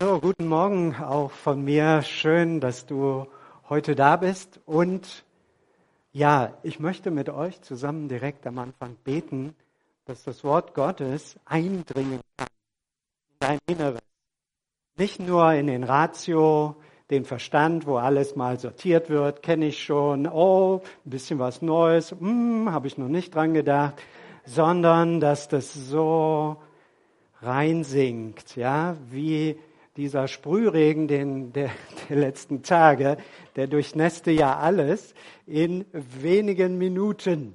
So, guten Morgen auch von mir. Schön, dass du heute da bist. Und ja, ich möchte mit euch zusammen direkt am Anfang beten, dass das Wort Gottes eindringen kann in dein Inneres. Nicht nur in den Ratio, den Verstand, wo alles mal sortiert wird, kenne ich schon, oh, ein bisschen was Neues, hm, habe ich noch nicht dran gedacht, sondern dass das so reinsinkt, ja, wie dieser Sprühregen den, der, der letzten Tage, der durchnässte ja alles in wenigen Minuten.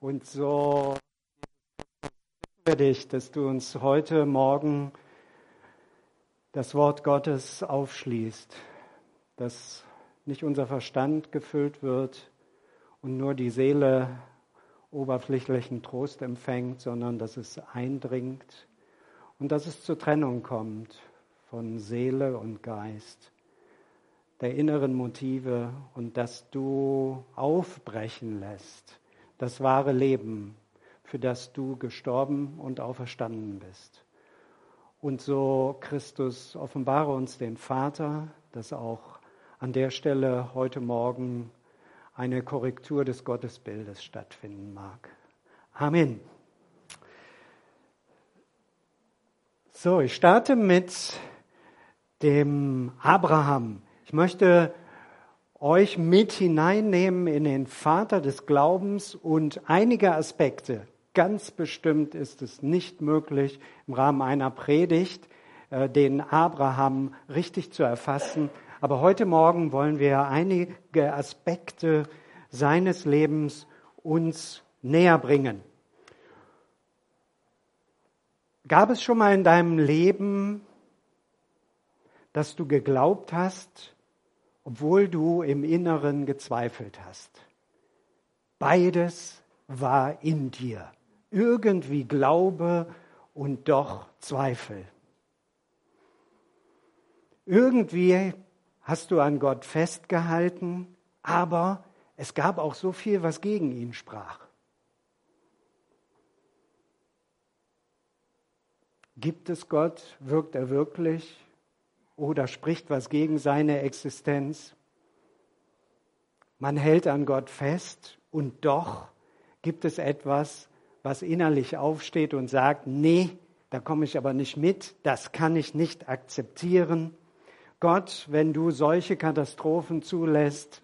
Und so wir dich, dass du uns heute Morgen das Wort Gottes aufschließt, dass nicht unser Verstand gefüllt wird und nur die Seele oberflächlichen Trost empfängt, sondern dass es eindringt und dass es zur Trennung kommt von Seele und Geist, der inneren Motive und dass du aufbrechen lässt, das wahre Leben, für das du gestorben und auferstanden bist. Und so, Christus, offenbare uns den Vater, dass auch an der Stelle heute Morgen eine Korrektur des Gottesbildes stattfinden mag. Amen. So, ich starte mit dem Abraham. Ich möchte euch mit hineinnehmen in den Vater des Glaubens und einige Aspekte. Ganz bestimmt ist es nicht möglich, im Rahmen einer Predigt äh, den Abraham richtig zu erfassen. Aber heute Morgen wollen wir einige Aspekte seines Lebens uns näher bringen. Gab es schon mal in deinem Leben dass du geglaubt hast, obwohl du im Inneren gezweifelt hast. Beides war in dir. Irgendwie Glaube und doch Zweifel. Irgendwie hast du an Gott festgehalten, aber es gab auch so viel, was gegen ihn sprach. Gibt es Gott? Wirkt er wirklich? Oder spricht was gegen seine Existenz. Man hält an Gott fest und doch gibt es etwas, was innerlich aufsteht und sagt, nee, da komme ich aber nicht mit, das kann ich nicht akzeptieren. Gott, wenn du solche Katastrophen zulässt,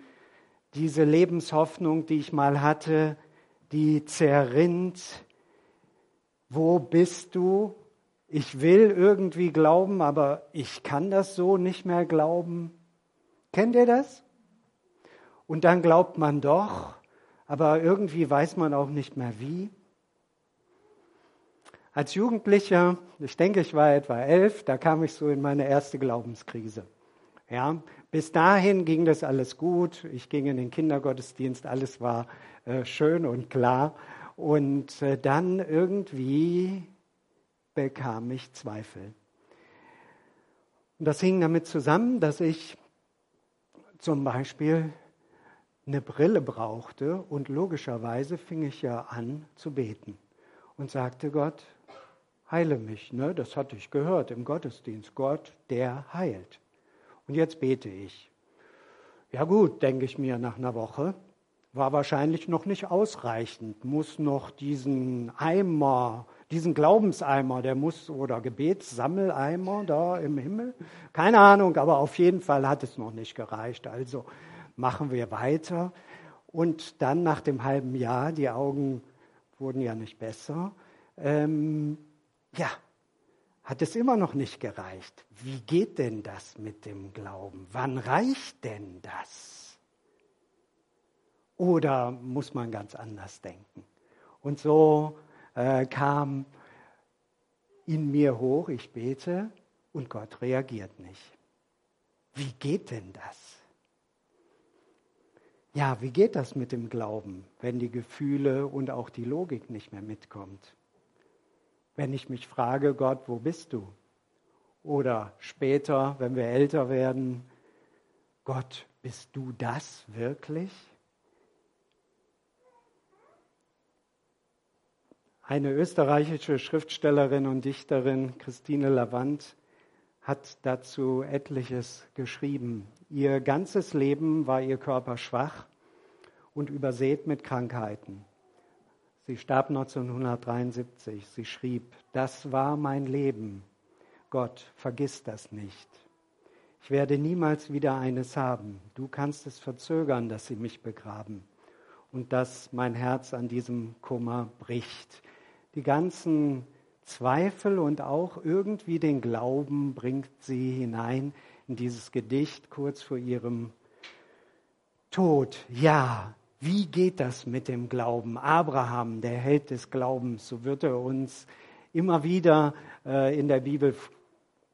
diese Lebenshoffnung, die ich mal hatte, die zerrinnt, wo bist du? Ich will irgendwie glauben, aber ich kann das so nicht mehr glauben. Kennt ihr das? Und dann glaubt man doch, aber irgendwie weiß man auch nicht mehr wie. Als Jugendlicher, ich denke, ich war etwa elf, da kam ich so in meine erste Glaubenskrise. Ja, bis dahin ging das alles gut. Ich ging in den Kindergottesdienst, alles war äh, schön und klar. Und äh, dann irgendwie bekam ich Zweifel. Und das hing damit zusammen, dass ich zum Beispiel eine Brille brauchte und logischerweise fing ich ja an zu beten und sagte Gott, heile mich. Ne? Das hatte ich gehört im Gottesdienst. Gott, der heilt. Und jetzt bete ich. Ja gut, denke ich mir nach einer Woche, war wahrscheinlich noch nicht ausreichend, muss noch diesen Eimer diesen Glaubenseimer, der muss, oder Gebetssammeleimer da im Himmel. Keine Ahnung, aber auf jeden Fall hat es noch nicht gereicht. Also machen wir weiter. Und dann nach dem halben Jahr, die Augen wurden ja nicht besser, ähm, ja, hat es immer noch nicht gereicht. Wie geht denn das mit dem Glauben? Wann reicht denn das? Oder muss man ganz anders denken? Und so äh, kam in mir hoch, ich bete und Gott reagiert nicht. Wie geht denn das? Ja, wie geht das mit dem Glauben, wenn die Gefühle und auch die Logik nicht mehr mitkommt? Wenn ich mich frage, Gott, wo bist du? Oder später, wenn wir älter werden, Gott, bist du das wirklich? Eine österreichische Schriftstellerin und Dichterin, Christine Lavant, hat dazu etliches geschrieben. Ihr ganzes Leben war ihr Körper schwach und übersät mit Krankheiten. Sie starb 1973. Sie schrieb, das war mein Leben. Gott, vergiss das nicht. Ich werde niemals wieder eines haben. Du kannst es verzögern, dass sie mich begraben und dass mein Herz an diesem Kummer bricht. Die ganzen Zweifel und auch irgendwie den Glauben bringt sie hinein in dieses Gedicht kurz vor ihrem Tod. Ja, wie geht das mit dem Glauben? Abraham, der Held des Glaubens, so wird er uns immer wieder äh, in der Bibel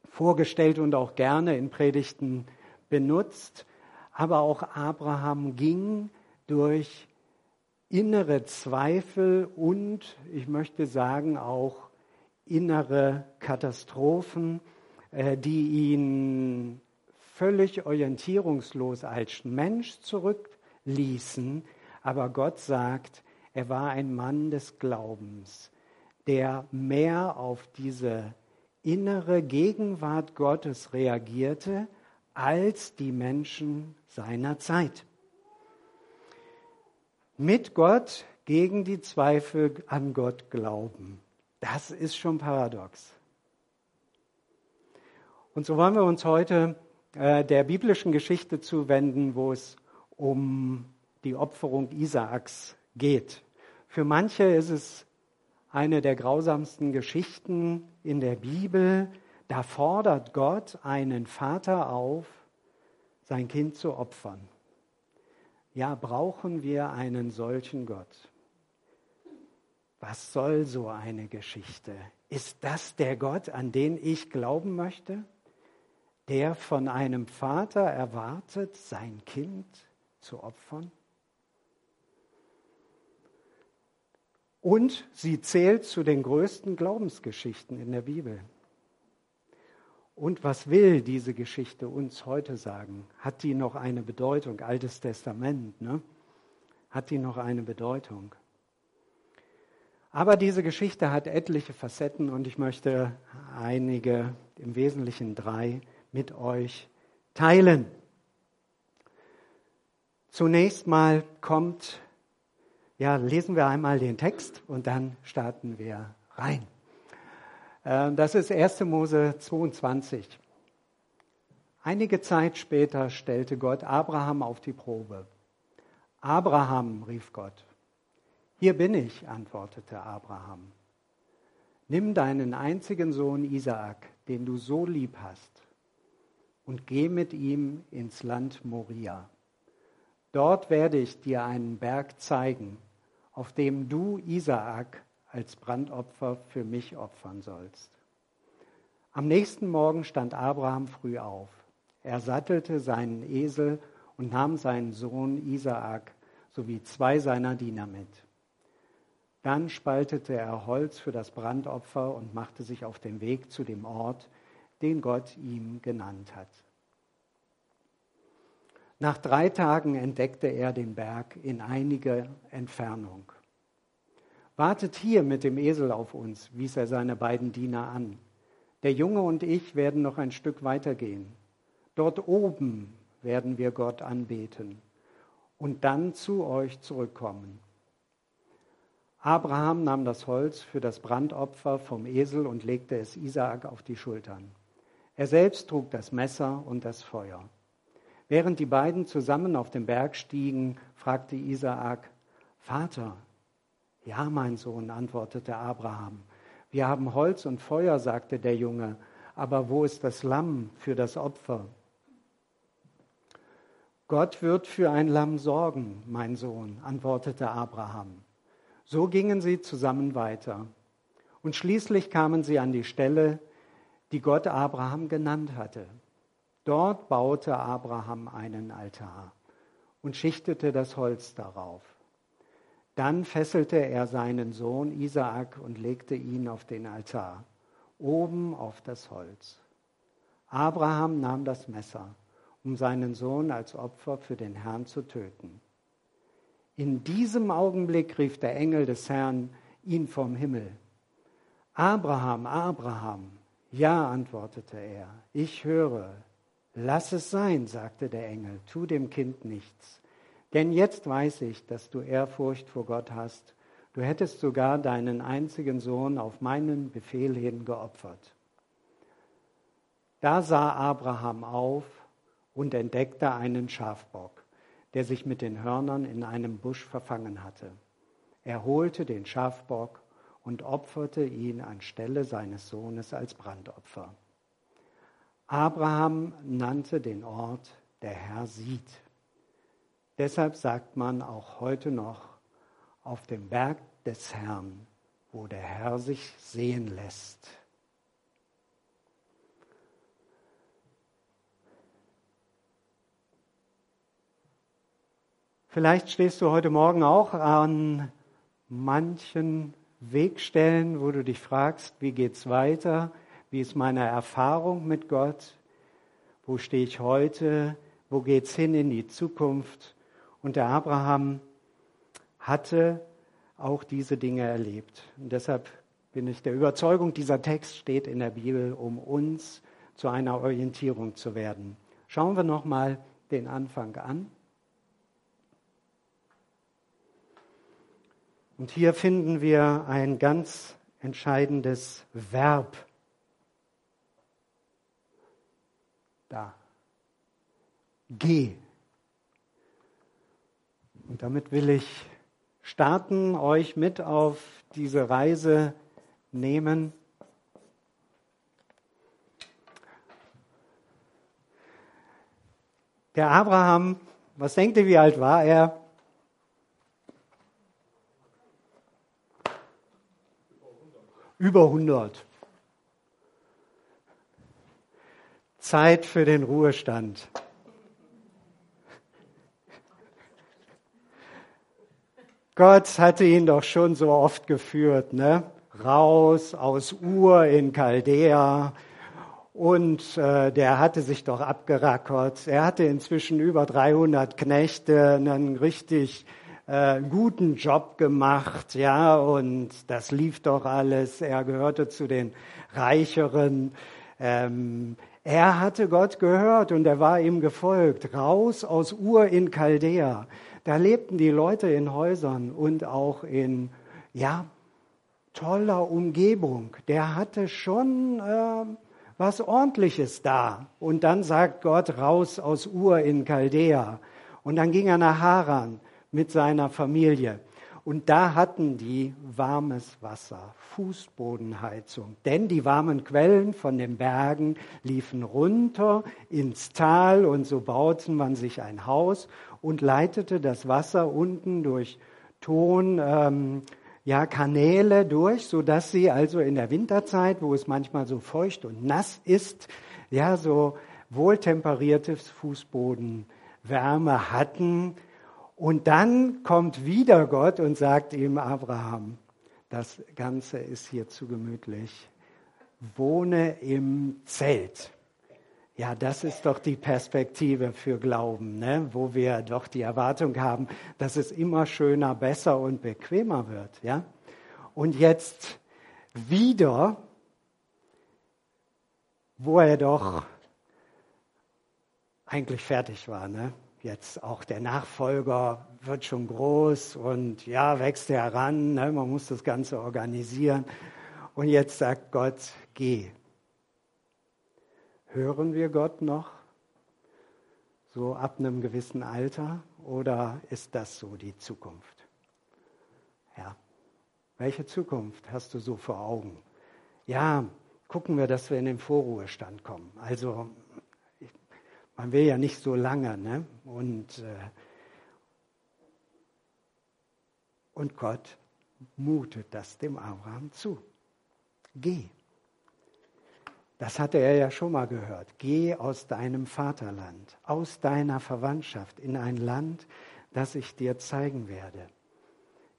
vorgestellt und auch gerne in Predigten benutzt. Aber auch Abraham ging durch innere Zweifel und, ich möchte sagen, auch innere Katastrophen, äh, die ihn völlig orientierungslos als Mensch zurückließen. Aber Gott sagt, er war ein Mann des Glaubens, der mehr auf diese innere Gegenwart Gottes reagierte als die Menschen seiner Zeit. Mit Gott gegen die Zweifel an Gott glauben. Das ist schon paradox. Und so wollen wir uns heute äh, der biblischen Geschichte zuwenden, wo es um die Opferung Isaaks geht. Für manche ist es eine der grausamsten Geschichten in der Bibel. Da fordert Gott einen Vater auf, sein Kind zu opfern. Ja, brauchen wir einen solchen Gott? Was soll so eine Geschichte? Ist das der Gott, an den ich glauben möchte, der von einem Vater erwartet, sein Kind zu opfern? Und sie zählt zu den größten Glaubensgeschichten in der Bibel. Und was will diese Geschichte uns heute sagen? Hat die noch eine Bedeutung? Altes Testament, ne? Hat die noch eine Bedeutung? Aber diese Geschichte hat etliche Facetten und ich möchte einige, im Wesentlichen drei, mit euch teilen. Zunächst mal kommt ja, lesen wir einmal den Text und dann starten wir rein. Ähm, das ist 1. Mose 22. Einige Zeit später stellte Gott Abraham auf die Probe. Abraham, rief Gott. Hier bin ich, antwortete Abraham. Nimm deinen einzigen Sohn Isaak, den du so lieb hast, und geh mit ihm ins Land Moria. Dort werde ich dir einen Berg zeigen, auf dem du Isaak als Brandopfer für mich opfern sollst. Am nächsten Morgen stand Abraham früh auf. Er sattelte seinen Esel und nahm seinen Sohn Isaak sowie zwei seiner Diener mit. Dann spaltete er Holz für das Brandopfer und machte sich auf den Weg zu dem Ort, den Gott ihm genannt hat. Nach drei Tagen entdeckte er den Berg in einiger Entfernung. Wartet hier mit dem Esel auf uns, wies er seine beiden Diener an. Der Junge und ich werden noch ein Stück weitergehen. Dort oben werden wir Gott anbeten und dann zu euch zurückkommen. Abraham nahm das Holz für das Brandopfer vom Esel und legte es Isaak auf die Schultern. Er selbst trug das Messer und das Feuer. Während die beiden zusammen auf den Berg stiegen, fragte Isaak, Vater, ja, mein Sohn, antwortete Abraham, wir haben Holz und Feuer, sagte der Junge, aber wo ist das Lamm für das Opfer? Gott wird für ein Lamm sorgen, mein Sohn, antwortete Abraham. So gingen sie zusammen weiter. Und schließlich kamen sie an die Stelle, die Gott Abraham genannt hatte. Dort baute Abraham einen Altar und schichtete das Holz darauf. Dann fesselte er seinen Sohn Isaak und legte ihn auf den Altar, oben auf das Holz. Abraham nahm das Messer, um seinen Sohn als Opfer für den Herrn zu töten. In diesem Augenblick rief der Engel des Herrn ihn vom Himmel. Abraham, Abraham. Ja, antwortete er, ich höre. Lass es sein, sagte der Engel, tu dem Kind nichts. Denn jetzt weiß ich, dass du Ehrfurcht vor Gott hast. Du hättest sogar deinen einzigen Sohn auf meinen Befehl hin geopfert. Da sah Abraham auf und entdeckte einen Schafbock, der sich mit den Hörnern in einem Busch verfangen hatte. Er holte den Schafbock und opferte ihn anstelle seines Sohnes als Brandopfer. Abraham nannte den Ort, der Herr sieht. Deshalb sagt man auch heute noch, auf dem Berg des Herrn, wo der Herr sich sehen lässt. Vielleicht stehst du heute Morgen auch an manchen Wegstellen, wo du dich fragst, wie geht's weiter? Wie ist meine Erfahrung mit Gott? Wo stehe ich heute? Wo geht's hin in die Zukunft? Und der Abraham hatte auch diese Dinge erlebt. Und deshalb bin ich der Überzeugung, dieser Text steht in der Bibel, um uns zu einer Orientierung zu werden. Schauen wir noch mal den Anfang an. Und hier finden wir ein ganz entscheidendes Verb. Da. Geh. Und damit will ich starten, euch mit auf diese Reise nehmen. Der Abraham, was denkt ihr, wie alt war er? Über 100. Zeit für den Ruhestand. Gott hatte ihn doch schon so oft geführt, ne? Raus aus Ur in Chaldea. Und äh, der hatte sich doch abgerackert. Er hatte inzwischen über 300 Knechte, einen richtig äh, guten Job gemacht, ja, und das lief doch alles. Er gehörte zu den Reicheren. Ähm, er hatte Gott gehört und er war ihm gefolgt. Raus aus Ur in Chaldea. Da lebten die Leute in Häusern und auch in, ja, toller Umgebung. Der hatte schon äh, was Ordentliches da. Und dann sagt Gott raus aus Ur in Chaldea. Und dann ging er nach Haran mit seiner Familie. Und da hatten die warmes Wasser, Fußbodenheizung. Denn die warmen Quellen von den Bergen liefen runter ins Tal und so bauten man sich ein Haus und leitete das Wasser unten durch Ton, ähm, ja, Kanäle durch, sodass sie also in der Winterzeit, wo es manchmal so feucht und nass ist, ja, so wohltemperiertes Fußbodenwärme hatten, und dann kommt wieder Gott und sagt ihm, Abraham, das Ganze ist hier zu gemütlich. Wohne im Zelt. Ja, das ist doch die Perspektive für Glauben, ne? wo wir doch die Erwartung haben, dass es immer schöner, besser und bequemer wird. Ja? Und jetzt wieder, wo er doch eigentlich fertig war. Ne? jetzt auch der Nachfolger wird schon groß und ja, wächst heran, ne? man muss das Ganze organisieren. Und jetzt sagt Gott, geh. Hören wir Gott noch? So ab einem gewissen Alter? Oder ist das so die Zukunft? Ja. Welche Zukunft hast du so vor Augen? Ja, gucken wir, dass wir in den Vorruhestand kommen. Also man will ja nicht so lange, ne? Und, äh, und Gott mutet das dem Abraham zu. Geh. Das hatte er ja schon mal gehört. Geh aus deinem Vaterland, aus deiner Verwandtschaft in ein Land, das ich dir zeigen werde.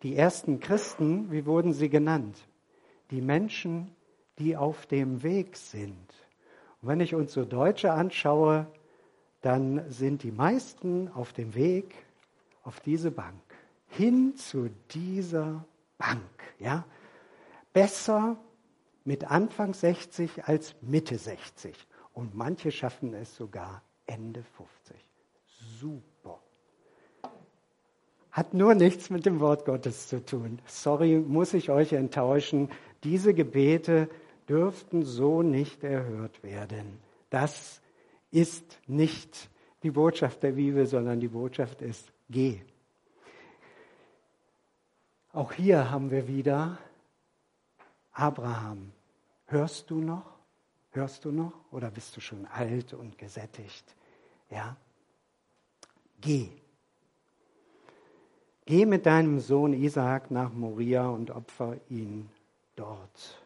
Die ersten Christen, wie wurden sie genannt? Die Menschen, die auf dem Weg sind. Und wenn ich uns so Deutsche anschaue, dann sind die meisten auf dem Weg auf diese Bank, hin zu dieser Bank. Ja? Besser mit Anfang 60 als Mitte 60. Und manche schaffen es sogar Ende 50. Super. Hat nur nichts mit dem Wort Gottes zu tun. Sorry, muss ich euch enttäuschen. Diese Gebete dürften so nicht erhört werden. Das ist nicht die Botschaft der Bibel, sondern die Botschaft ist, geh. Auch hier haben wir wieder Abraham. Hörst du noch? Hörst du noch? Oder bist du schon alt und gesättigt? Ja? Geh. Geh mit deinem Sohn Isaak nach Moria und opfer ihn dort.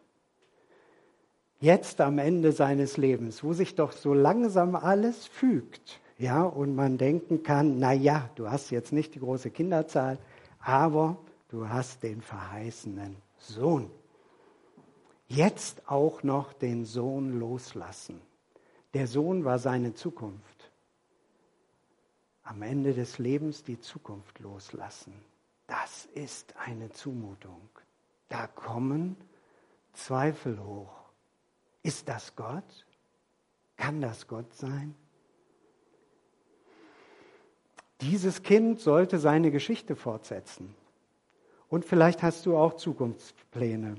Jetzt am Ende seines Lebens, wo sich doch so langsam alles fügt, ja, und man denken kann, na ja, du hast jetzt nicht die große Kinderzahl, aber du hast den verheißenen Sohn. Jetzt auch noch den Sohn loslassen. Der Sohn war seine Zukunft am Ende des Lebens die Zukunft loslassen. Das ist eine Zumutung. Da kommen Zweifel hoch. Ist das Gott? Kann das Gott sein? Dieses Kind sollte seine Geschichte fortsetzen. Und vielleicht hast du auch Zukunftspläne.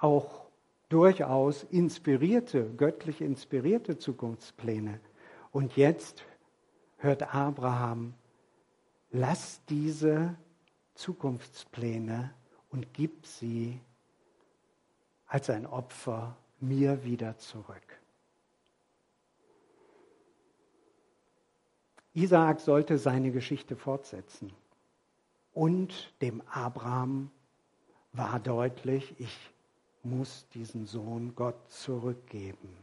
Auch durchaus inspirierte, göttlich inspirierte Zukunftspläne. Und jetzt hört Abraham, lass diese Zukunftspläne und gib sie als ein Opfer mir wieder zurück. Isaak sollte seine Geschichte fortsetzen. Und dem Abraham war deutlich, ich muss diesen Sohn Gott zurückgeben.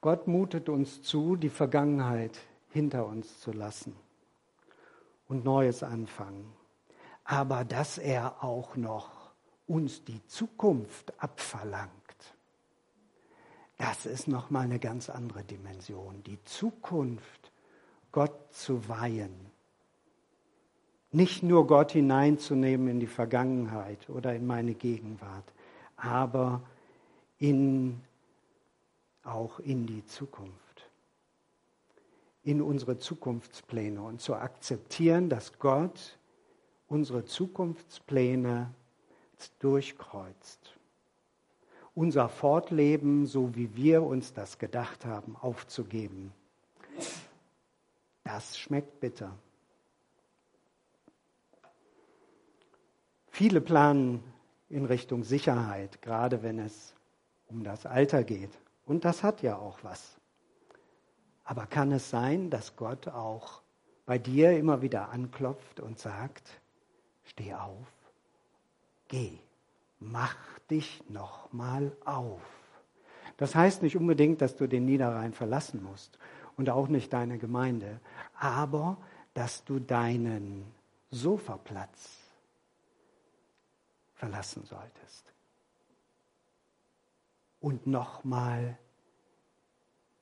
Gott mutet uns zu, die Vergangenheit hinter uns zu lassen und Neues anfangen. Aber dass er auch noch uns die Zukunft abverlangt, das ist noch mal eine ganz andere Dimension. Die Zukunft Gott zu weihen. Nicht nur Gott hineinzunehmen in die Vergangenheit oder in meine Gegenwart, aber in auch in die Zukunft, in unsere Zukunftspläne und zu akzeptieren, dass Gott unsere Zukunftspläne durchkreuzt. Unser Fortleben, so wie wir uns das gedacht haben, aufzugeben. Das schmeckt bitter. Viele planen in Richtung Sicherheit, gerade wenn es um das Alter geht. Und das hat ja auch was. Aber kann es sein, dass Gott auch bei dir immer wieder anklopft und sagt, steh auf, geh, mach dich nochmal auf. Das heißt nicht unbedingt, dass du den Niederrhein verlassen musst und auch nicht deine Gemeinde, aber dass du deinen Sofaplatz verlassen solltest und nochmal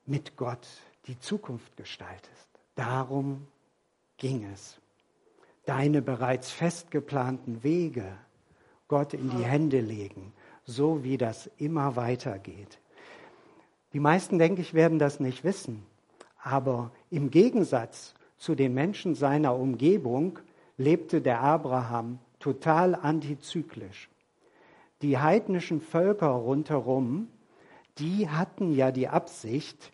mit Gott die Zukunft gestaltest. Darum ging es. Deine bereits festgeplanten Wege Gott in die Hände legen, so wie das immer weitergeht. Die meisten, denke ich, werden das nicht wissen. Aber im Gegensatz zu den Menschen seiner Umgebung lebte der Abraham total antizyklisch die heidnischen Völker rundherum, die hatten ja die Absicht,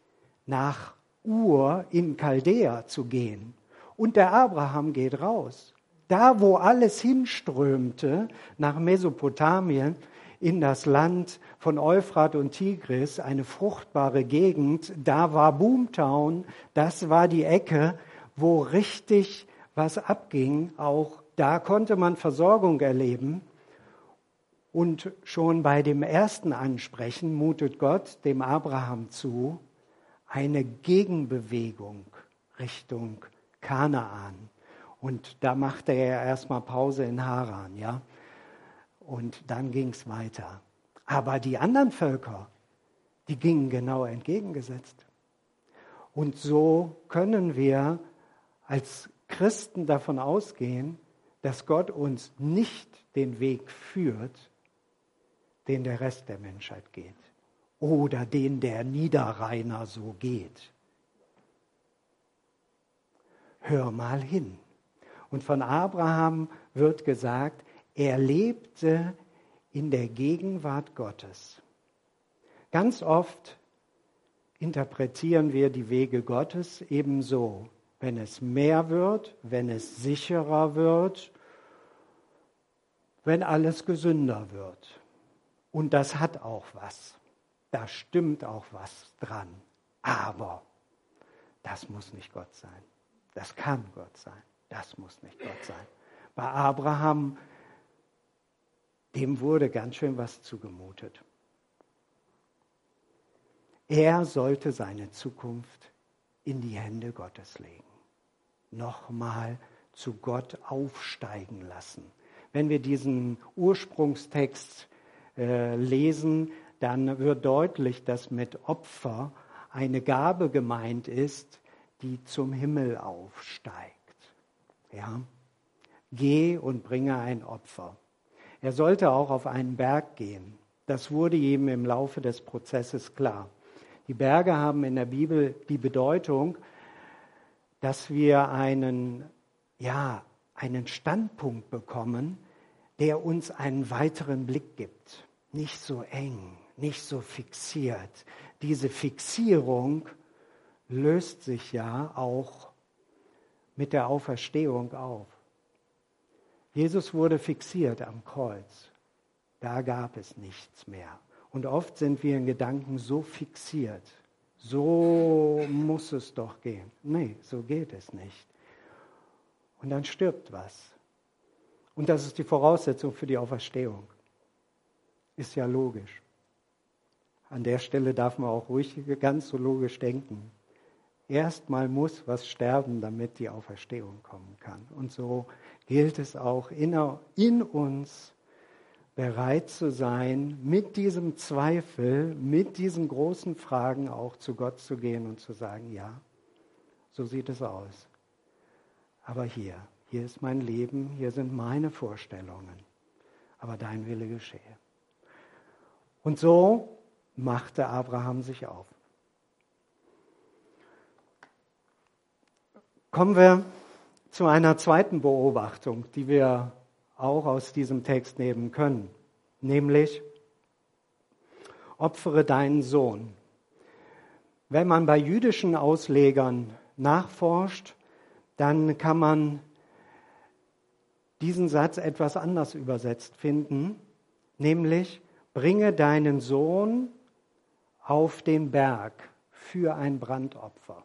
nach Ur in Chaldea zu gehen. Und der Abraham geht raus. Da, wo alles hinströmte, nach Mesopotamien, in das Land von Euphrat und Tigris, eine fruchtbare Gegend, da war Boomtown, das war die Ecke, wo richtig was abging. Auch da konnte man Versorgung erleben. Und schon bei dem ersten Ansprechen mutet Gott dem Abraham zu, eine Gegenbewegung Richtung Kanaan. Und da machte er erstmal Pause in Haran, ja. Und dann ging es weiter. Aber die anderen Völker, die gingen genau entgegengesetzt. Und so können wir als Christen davon ausgehen, dass Gott uns nicht den Weg führt, den der Rest der Menschheit geht oder den der Niederrheiner so geht. Hör mal hin. Und von Abraham wird gesagt, er lebte in der Gegenwart Gottes. Ganz oft interpretieren wir die Wege Gottes ebenso. Wenn es mehr wird, wenn es sicherer wird, wenn alles gesünder wird. Und das hat auch was. Da stimmt auch was dran. Aber das muss nicht Gott sein. Das kann Gott sein. Das muss nicht Gott sein. Bei Abraham, dem wurde ganz schön was zugemutet. Er sollte seine Zukunft in die Hände Gottes legen. Nochmal zu Gott aufsteigen lassen. Wenn wir diesen Ursprungstext äh, lesen, dann wird deutlich, dass mit Opfer eine Gabe gemeint ist, die zum Himmel aufsteigt. Ja? Geh und bringe ein Opfer. Er sollte auch auf einen Berg gehen. Das wurde ihm im Laufe des Prozesses klar. Die Berge haben in der Bibel die Bedeutung, dass wir einen, ja, einen Standpunkt bekommen, der uns einen weiteren Blick gibt. Nicht so eng, nicht so fixiert. Diese Fixierung löst sich ja auch mit der Auferstehung auf. Jesus wurde fixiert am Kreuz. Da gab es nichts mehr. Und oft sind wir in Gedanken so fixiert. So muss es doch gehen. Nee, so geht es nicht. Und dann stirbt was. Und das ist die Voraussetzung für die Auferstehung. Ist ja logisch. An der Stelle darf man auch ruhig ganz so logisch denken. Erstmal muss was sterben, damit die Auferstehung kommen kann. Und so gilt es auch in, uns, bereit zu sein, mit diesem Zweifel, mit diesen großen Fragen auch zu Gott zu gehen und zu sagen, ja, so sieht es aus. Aber hier, hier ist mein Leben, hier sind meine Vorstellungen. Aber dein Wille geschehe. Und so machte Abraham sich auf. Kommen wir zu einer zweiten Beobachtung, die wir auch aus diesem Text nehmen können, nämlich opfere deinen Sohn. Wenn man bei jüdischen Auslegern nachforscht, dann kann man diesen Satz etwas anders übersetzt finden, nämlich bringe deinen Sohn auf den Berg für ein Brandopfer.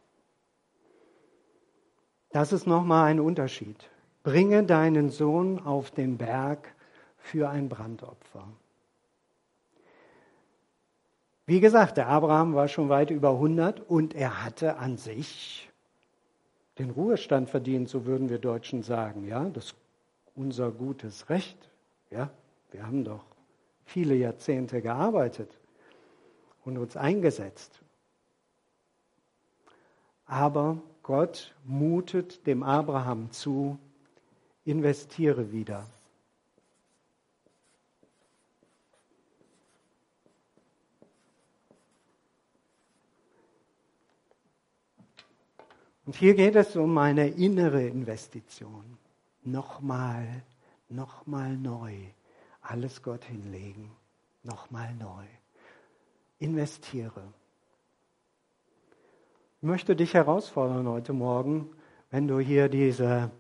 Das ist nochmal ein Unterschied. Bringe deinen Sohn auf den Berg für ein Brandopfer. Wie gesagt, der Abraham war schon weit über 100 und er hatte an sich den Ruhestand verdient, so würden wir Deutschen sagen. Ja, das unser gutes Recht. Ja, wir haben doch viele Jahrzehnte gearbeitet und uns eingesetzt. Aber Gott mutet dem Abraham zu, investiere wieder. Und hier geht es um eine innere Investition. Nochmal, nochmal neu. Alles Gott hinlegen. Nochmal neu. Investiere. Ich möchte dich herausfordern heute Morgen, wenn du hier diese,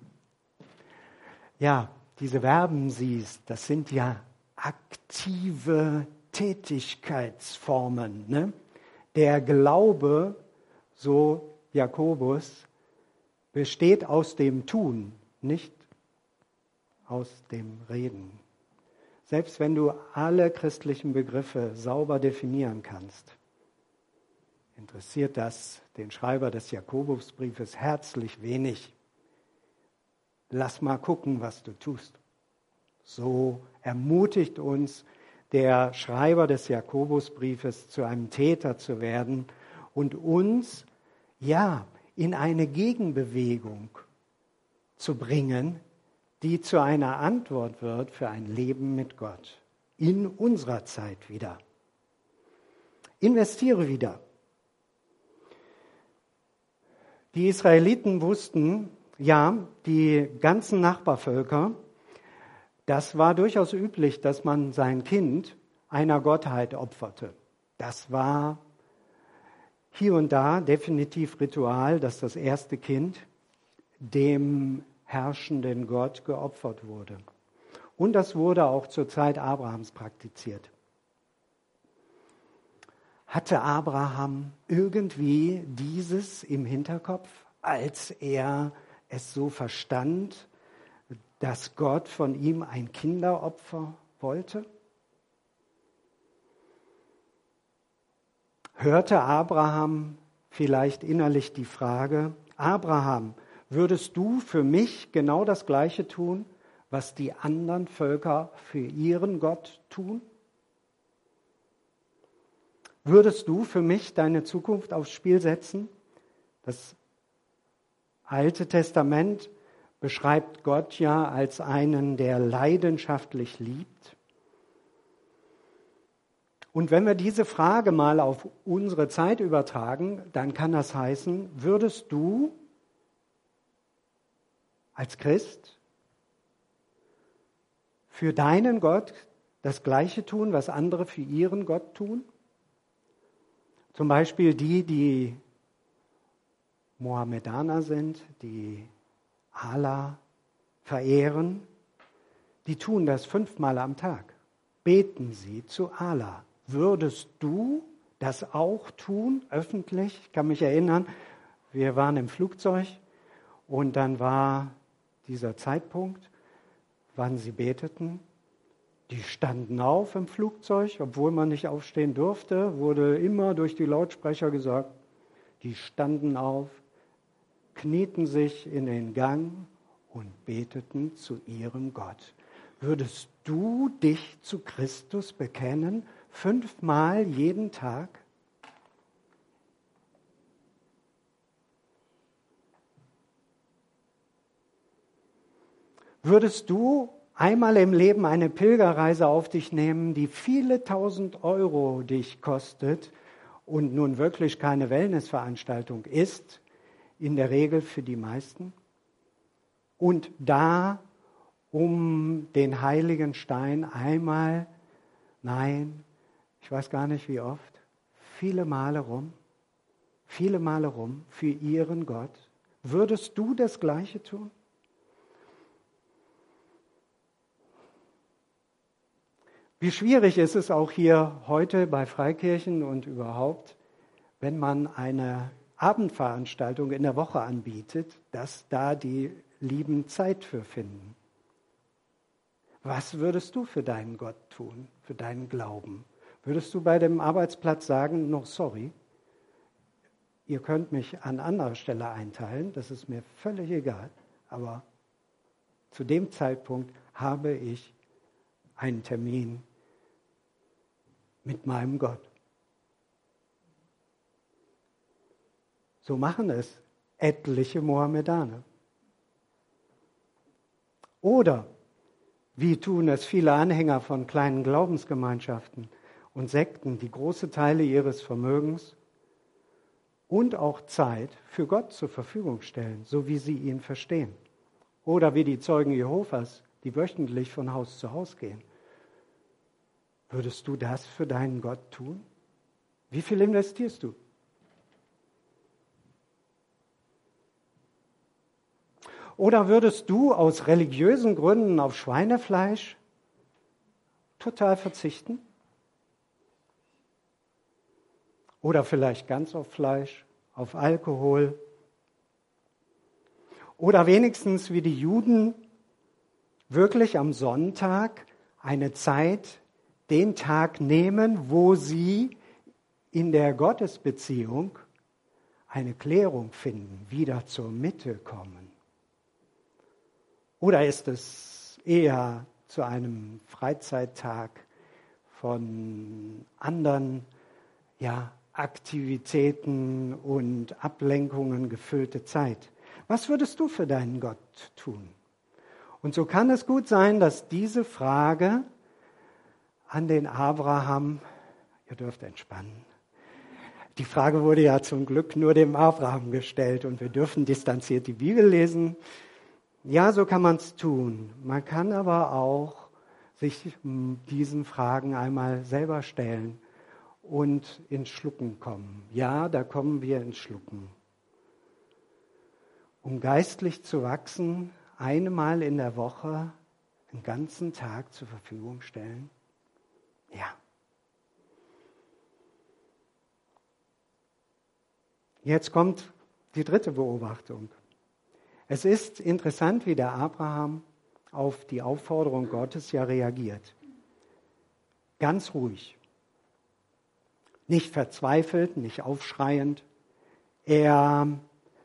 ja, diese Verben siehst. Das sind ja aktive Tätigkeitsformen. Ne? Der Glaube, so Jakobus, besteht aus dem Tun, nicht aus dem Reden. Selbst wenn du alle christlichen Begriffe sauber definieren kannst, interessiert das den Schreiber des Jakobusbriefes herzlich wenig. Lass mal gucken, was du tust. So ermutigt uns der Schreiber des Jakobusbriefes zu einem Täter zu werden und uns, ja, in eine Gegenbewegung zu bringen, die zu einer Antwort wird für ein Leben mit Gott in unserer Zeit wieder. Investiere wieder. Die Israeliten wussten, ja, die ganzen Nachbarvölker, das war durchaus üblich, dass man sein Kind einer Gottheit opferte. Das war hier und da definitiv Ritual, dass das erste Kind dem herrschenden Gott geopfert wurde. Und das wurde auch zur Zeit Abrahams praktiziert. Hatte Abraham irgendwie dieses im Hinterkopf, als er es so verstand, dass Gott von ihm ein Kinderopfer wollte? Hörte Abraham vielleicht innerlich die Frage, Abraham, würdest du für mich genau das Gleiche tun, was die anderen Völker für ihren Gott tun? Würdest du für mich deine Zukunft aufs Spiel setzen? Das Alte Testament beschreibt Gott ja als einen, der leidenschaftlich liebt. Und wenn wir diese Frage mal auf unsere Zeit übertragen, dann kann das heißen, würdest du als Christ für deinen Gott das Gleiche tun, was andere für ihren Gott tun? Zum Beispiel die, die Mohammedaner sind, die Allah verehren, die tun das fünfmal am Tag. Beten sie zu Allah. Würdest du das auch tun, öffentlich? Ich kann mich erinnern, wir waren im Flugzeug und dann war dieser Zeitpunkt, wann sie beteten. Die standen auf im Flugzeug, obwohl man nicht aufstehen durfte, wurde immer durch die Lautsprecher gesagt, die standen auf, knieten sich in den Gang und beteten zu ihrem Gott. Würdest du dich zu Christus bekennen, fünfmal jeden Tag? Würdest du einmal im Leben eine Pilgerreise auf dich nehmen, die viele tausend Euro dich kostet und nun wirklich keine Wellnessveranstaltung ist, in der Regel für die meisten? Und da um den heiligen Stein einmal, nein, ich weiß gar nicht wie oft, viele Male rum, viele Male rum für ihren Gott. Würdest du das Gleiche tun? Wie schwierig ist es auch hier heute bei Freikirchen und überhaupt, wenn man eine Abendveranstaltung in der Woche anbietet, dass da die Lieben Zeit für finden. Was würdest du für deinen Gott tun, für deinen Glauben? Würdest du bei dem Arbeitsplatz sagen, noch sorry, ihr könnt mich an anderer Stelle einteilen, das ist mir völlig egal, aber zu dem Zeitpunkt habe ich einen Termin mit meinem Gott. So machen es etliche Mohammedaner. Oder wie tun es viele Anhänger von kleinen Glaubensgemeinschaften und Sekten, die große Teile ihres Vermögens und auch Zeit für Gott zur Verfügung stellen, so wie sie ihn verstehen. Oder wie die Zeugen Jehovas, die wöchentlich von Haus zu Haus gehen. Würdest du das für deinen Gott tun? Wie viel investierst du? Oder würdest du aus religiösen Gründen auf Schweinefleisch total verzichten? Oder vielleicht ganz auf Fleisch, auf Alkohol? Oder wenigstens wie die Juden wirklich am Sonntag eine Zeit den Tag nehmen, wo sie in der Gottesbeziehung eine Klärung finden, wieder zur Mitte kommen? Oder ist es eher zu einem Freizeittag von anderen ja, Aktivitäten und Ablenkungen gefüllte Zeit? Was würdest du für deinen Gott tun? Und so kann es gut sein, dass diese Frage an den Abraham, ihr dürft entspannen, die Frage wurde ja zum Glück nur dem Abraham gestellt und wir dürfen distanziert die Bibel lesen. Ja, so kann man es tun. Man kann aber auch sich diesen Fragen einmal selber stellen und ins Schlucken kommen. Ja, da kommen wir ins Schlucken. Um geistlich zu wachsen, einmal in der Woche einen ganzen Tag zur Verfügung stellen? Ja. Jetzt kommt die dritte Beobachtung. Es ist interessant, wie der Abraham auf die Aufforderung Gottes ja reagiert. Ganz ruhig. Nicht verzweifelt, nicht aufschreiend. Er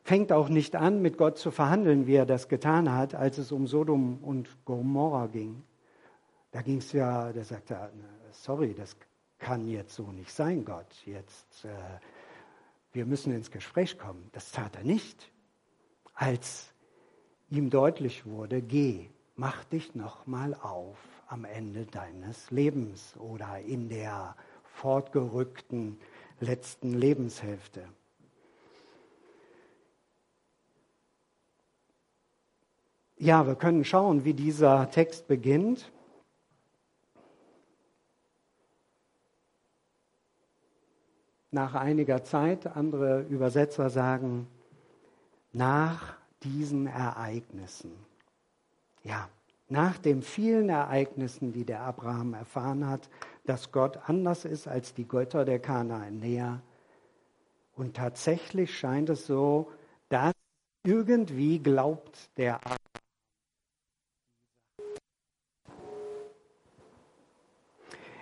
fängt auch nicht an, mit Gott zu verhandeln, wie er das getan hat, als es um Sodom und Gomorra ging. Da ging es ja, der sagte, sorry, das kann jetzt so nicht sein, Gott. Jetzt äh, wir müssen ins Gespräch kommen. Das tat er nicht. Als ihm deutlich wurde, geh, mach dich nochmal auf am Ende deines Lebens oder in der fortgerückten letzten Lebenshälfte. Ja, wir können schauen, wie dieser Text beginnt. Nach einiger Zeit, andere Übersetzer sagen, nach diesen Ereignissen. Ja, nach den vielen Ereignissen, die der Abraham erfahren hat, dass Gott anders ist als die Götter der Kanaanäer. Und tatsächlich scheint es so, dass irgendwie glaubt der Abraham.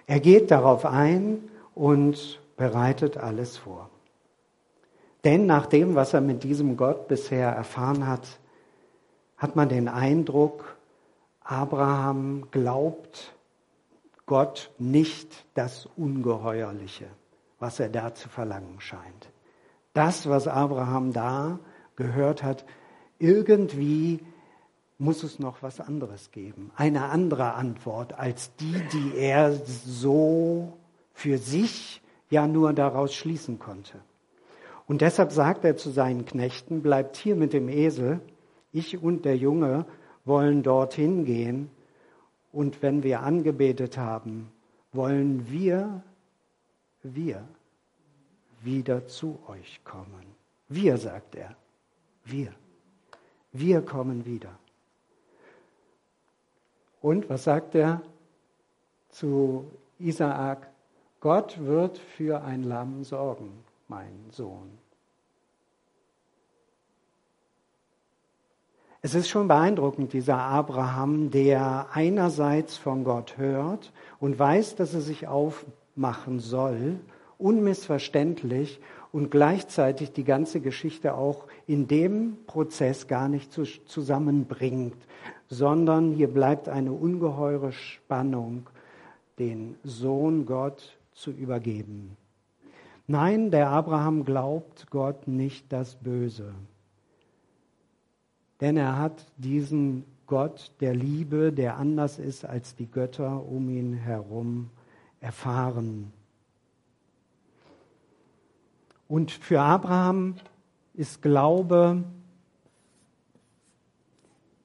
Er geht darauf ein und bereitet alles vor. Denn nach dem, was er mit diesem Gott bisher erfahren hat, hat man den Eindruck, Abraham glaubt Gott nicht das Ungeheuerliche, was er da zu verlangen scheint. Das, was Abraham da gehört hat, irgendwie muss es noch was anderes geben. Eine andere Antwort als die, die er so für sich ja nur daraus schließen konnte. Und deshalb sagt er zu seinen Knechten, bleibt hier mit dem Esel, ich und der Junge wollen dorthin gehen und wenn wir angebetet haben, wollen wir, wir wieder zu euch kommen. Wir, sagt er, wir. Wir kommen wieder. Und was sagt er zu Isaak? Gott wird für ein Lamm sorgen, mein Sohn. Es ist schon beeindruckend, dieser Abraham, der einerseits von Gott hört und weiß, dass er sich aufmachen soll, unmissverständlich und gleichzeitig die ganze Geschichte auch in dem Prozess gar nicht zusammenbringt, sondern hier bleibt eine ungeheure Spannung, den Sohn Gott zu übergeben. Nein, der Abraham glaubt Gott nicht das Böse. Denn er hat diesen Gott der Liebe, der anders ist als die Götter um ihn herum, erfahren. Und für Abraham ist Glaube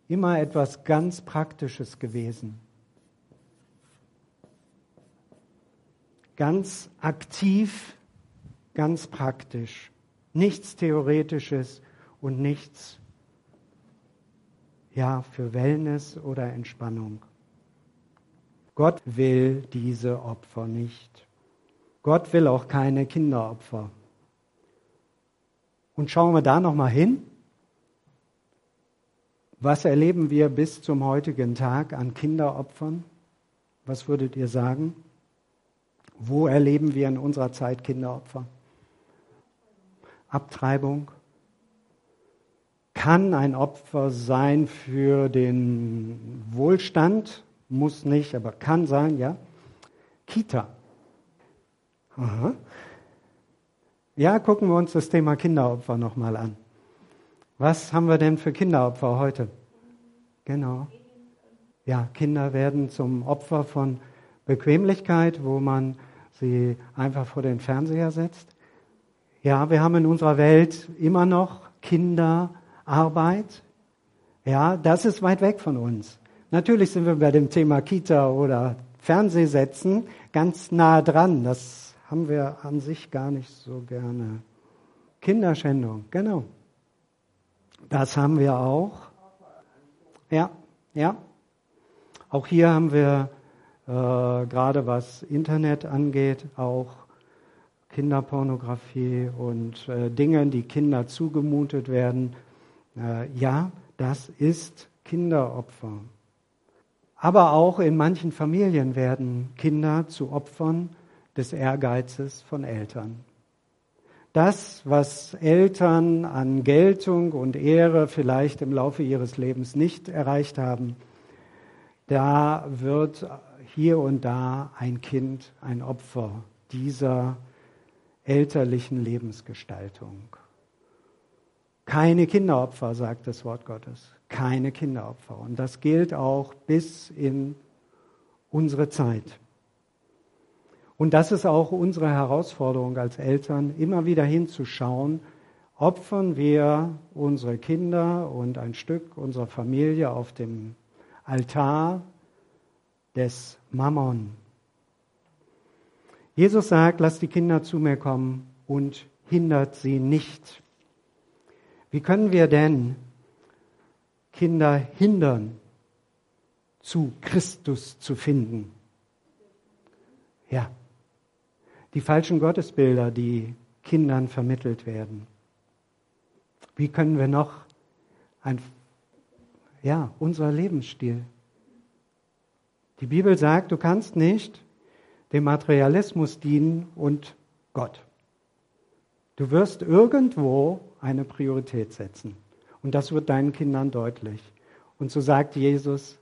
immer etwas ganz Praktisches gewesen. Ganz aktiv, ganz praktisch. Nichts Theoretisches und nichts ja, für Wellness oder Entspannung. Gott will diese Opfer nicht. Gott will auch keine Kinderopfer. Und schauen wir da noch mal hin. Was erleben wir bis zum heutigen Tag an Kinderopfern? Was würdet ihr sagen? Wo erleben wir in unserer Zeit Kinderopfer? Abtreibung kann ein Opfer sein für den Wohlstand, muss nicht, aber kann sein, ja. Kita. Aha. Ja, gucken wir uns das Thema Kinderopfer nochmal an. Was haben wir denn für Kinderopfer heute? Genau. Ja, Kinder werden zum Opfer von Bequemlichkeit, wo man sie einfach vor den Fernseher setzt. Ja, wir haben in unserer Welt immer noch Kinderarbeit. Ja, das ist weit weg von uns. Natürlich sind wir bei dem Thema Kita oder Fernsehsetzen ganz nah dran. Das haben wir an sich gar nicht so gerne. Kinderschändung, genau. Das haben wir auch. Ja, ja. Auch hier haben wir äh, gerade was Internet angeht, auch Kinderpornografie und äh, Dinge, die Kinder zugemutet werden. Äh, ja, das ist Kinderopfer. Aber auch in manchen Familien werden Kinder zu Opfern des Ehrgeizes von Eltern. Das, was Eltern an Geltung und Ehre vielleicht im Laufe ihres Lebens nicht erreicht haben, da wird hier und da ein Kind ein Opfer dieser elterlichen Lebensgestaltung. Keine Kinderopfer, sagt das Wort Gottes. Keine Kinderopfer. Und das gilt auch bis in unsere Zeit. Und das ist auch unsere Herausforderung als Eltern, immer wieder hinzuschauen, opfern wir unsere Kinder und ein Stück unserer Familie auf dem Altar des Mammon. Jesus sagt, lasst die Kinder zu mir kommen und hindert sie nicht. Wie können wir denn Kinder hindern, zu Christus zu finden? Ja, die falschen Gottesbilder, die Kindern vermittelt werden. Wie können wir noch ein, ja, unser Lebensstil? Die Bibel sagt, du kannst nicht dem Materialismus dienen und Gott. Du wirst irgendwo eine Priorität setzen. Und das wird deinen Kindern deutlich. Und so sagt Jesus,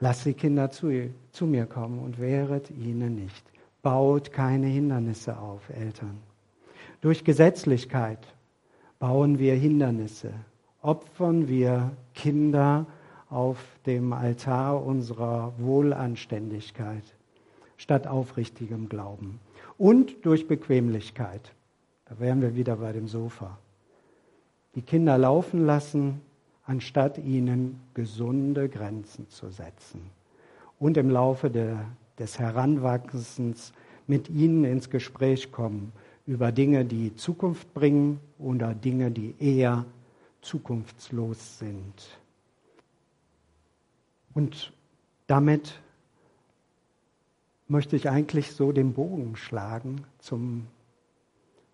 lass die Kinder zu, zu mir kommen und wehret ihnen nicht. Baut keine Hindernisse auf, Eltern. Durch Gesetzlichkeit bauen wir Hindernisse, opfern wir Kinder auf dem Altar unserer Wohlanständigkeit statt aufrichtigem Glauben. Und durch Bequemlichkeit. Da wären wir wieder bei dem Sofa. Die Kinder laufen lassen, anstatt ihnen gesunde Grenzen zu setzen. Und im Laufe der, des Heranwachsens mit ihnen ins Gespräch kommen über Dinge, die Zukunft bringen oder Dinge, die eher zukunftslos sind. Und damit möchte ich eigentlich so den Bogen schlagen zum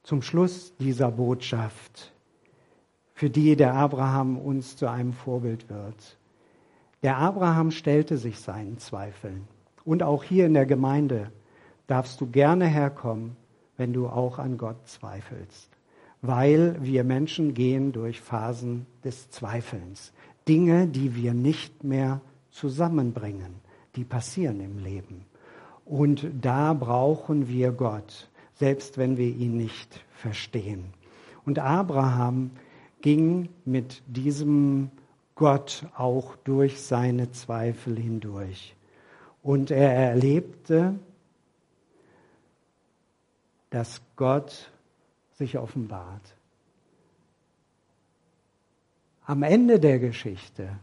zum Schluss dieser Botschaft, für die der Abraham uns zu einem Vorbild wird. Der Abraham stellte sich seinen Zweifeln. Und auch hier in der Gemeinde darfst du gerne herkommen, wenn du auch an Gott zweifelst. Weil wir Menschen gehen durch Phasen des Zweifelns. Dinge, die wir nicht mehr zusammenbringen, die passieren im Leben. Und da brauchen wir Gott selbst wenn wir ihn nicht verstehen. Und Abraham ging mit diesem Gott auch durch seine Zweifel hindurch. Und er erlebte, dass Gott sich offenbart. Am Ende der Geschichte,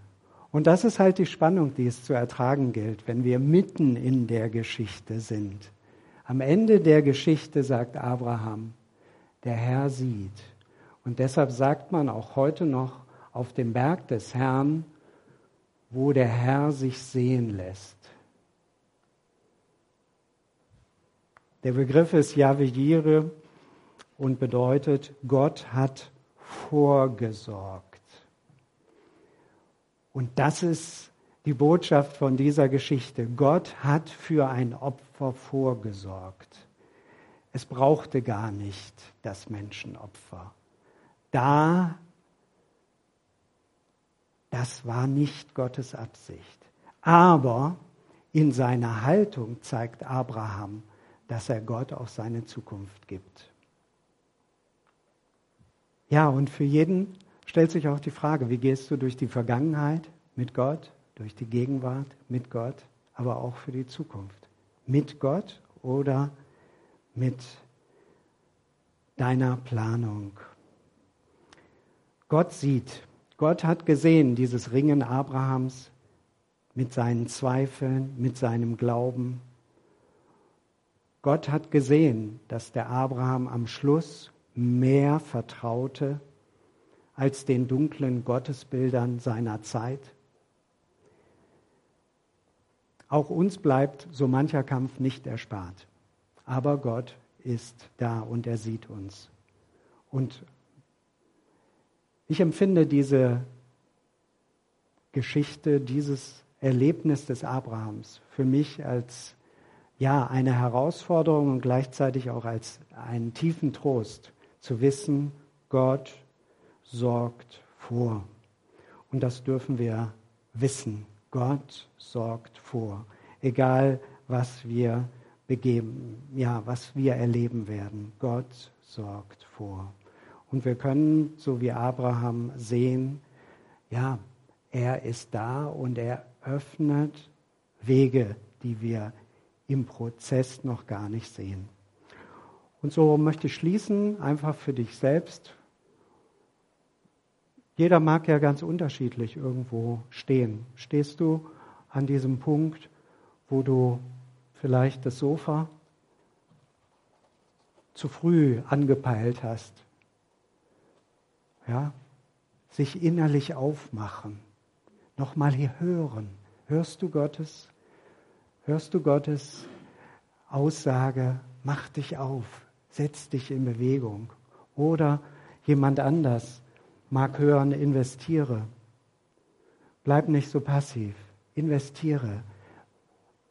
und das ist halt die Spannung, die es zu ertragen gilt, wenn wir mitten in der Geschichte sind, am Ende der Geschichte sagt Abraham, der Herr sieht. Und deshalb sagt man auch heute noch auf dem Berg des Herrn, wo der Herr sich sehen lässt. Der Begriff ist Yahweh und bedeutet, Gott hat vorgesorgt. Und das ist die Botschaft von dieser Geschichte. Gott hat für ein Opfer vorgesorgt. Es brauchte gar nicht das Menschenopfer. Da, das war nicht Gottes Absicht. Aber in seiner Haltung zeigt Abraham, dass er Gott auch seine Zukunft gibt. Ja, und für jeden stellt sich auch die Frage, wie gehst du durch die Vergangenheit mit Gott? durch die Gegenwart mit Gott, aber auch für die Zukunft. Mit Gott oder mit deiner Planung. Gott sieht, Gott hat gesehen dieses Ringen Abrahams mit seinen Zweifeln, mit seinem Glauben. Gott hat gesehen, dass der Abraham am Schluss mehr vertraute als den dunklen Gottesbildern seiner Zeit. Auch uns bleibt so mancher Kampf nicht erspart. Aber Gott ist da und er sieht uns. Und ich empfinde diese Geschichte, dieses Erlebnis des Abrahams für mich als ja eine Herausforderung und gleichzeitig auch als einen tiefen Trost zu wissen, Gott sorgt vor. Und das dürfen wir wissen. Gott sorgt vor. Egal, was wir begeben, ja, was wir erleben werden. Gott sorgt vor. Und wir können, so wie Abraham, sehen, ja, er ist da und er öffnet Wege, die wir im Prozess noch gar nicht sehen. Und so möchte ich schließen, einfach für dich selbst. Jeder mag ja ganz unterschiedlich irgendwo stehen. Stehst du an diesem Punkt, wo du vielleicht das Sofa zu früh angepeilt hast? Ja, sich innerlich aufmachen, nochmal hier hören. Hörst du Gottes? Hörst du Gottes Aussage, mach dich auf, setz dich in Bewegung. Oder jemand anders mag hören, investiere. Bleib nicht so passiv, investiere.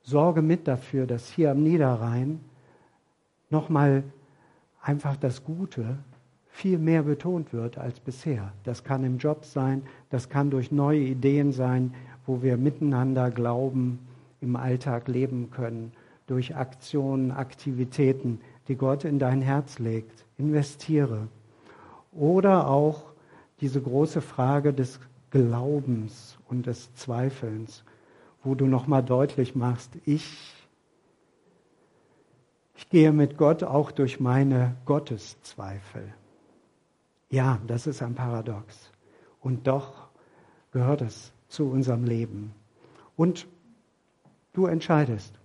Sorge mit dafür, dass hier am Niederrhein nochmal einfach das Gute viel mehr betont wird als bisher. Das kann im Job sein, das kann durch neue Ideen sein, wo wir miteinander glauben, im Alltag leben können, durch Aktionen, Aktivitäten, die Gott in dein Herz legt. Investiere. Oder auch diese große Frage des Glaubens und des Zweifelns, wo du nochmal deutlich machst, ich, ich gehe mit Gott auch durch meine Gotteszweifel. Ja, das ist ein Paradox. Und doch gehört es zu unserem Leben. Und du entscheidest.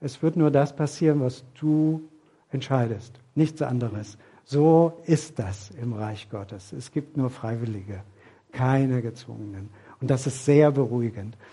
Es wird nur das passieren, was du entscheidest, nichts anderes. So ist das im Reich Gottes. Es gibt nur Freiwillige, keine Gezwungenen. Und das ist sehr beruhigend.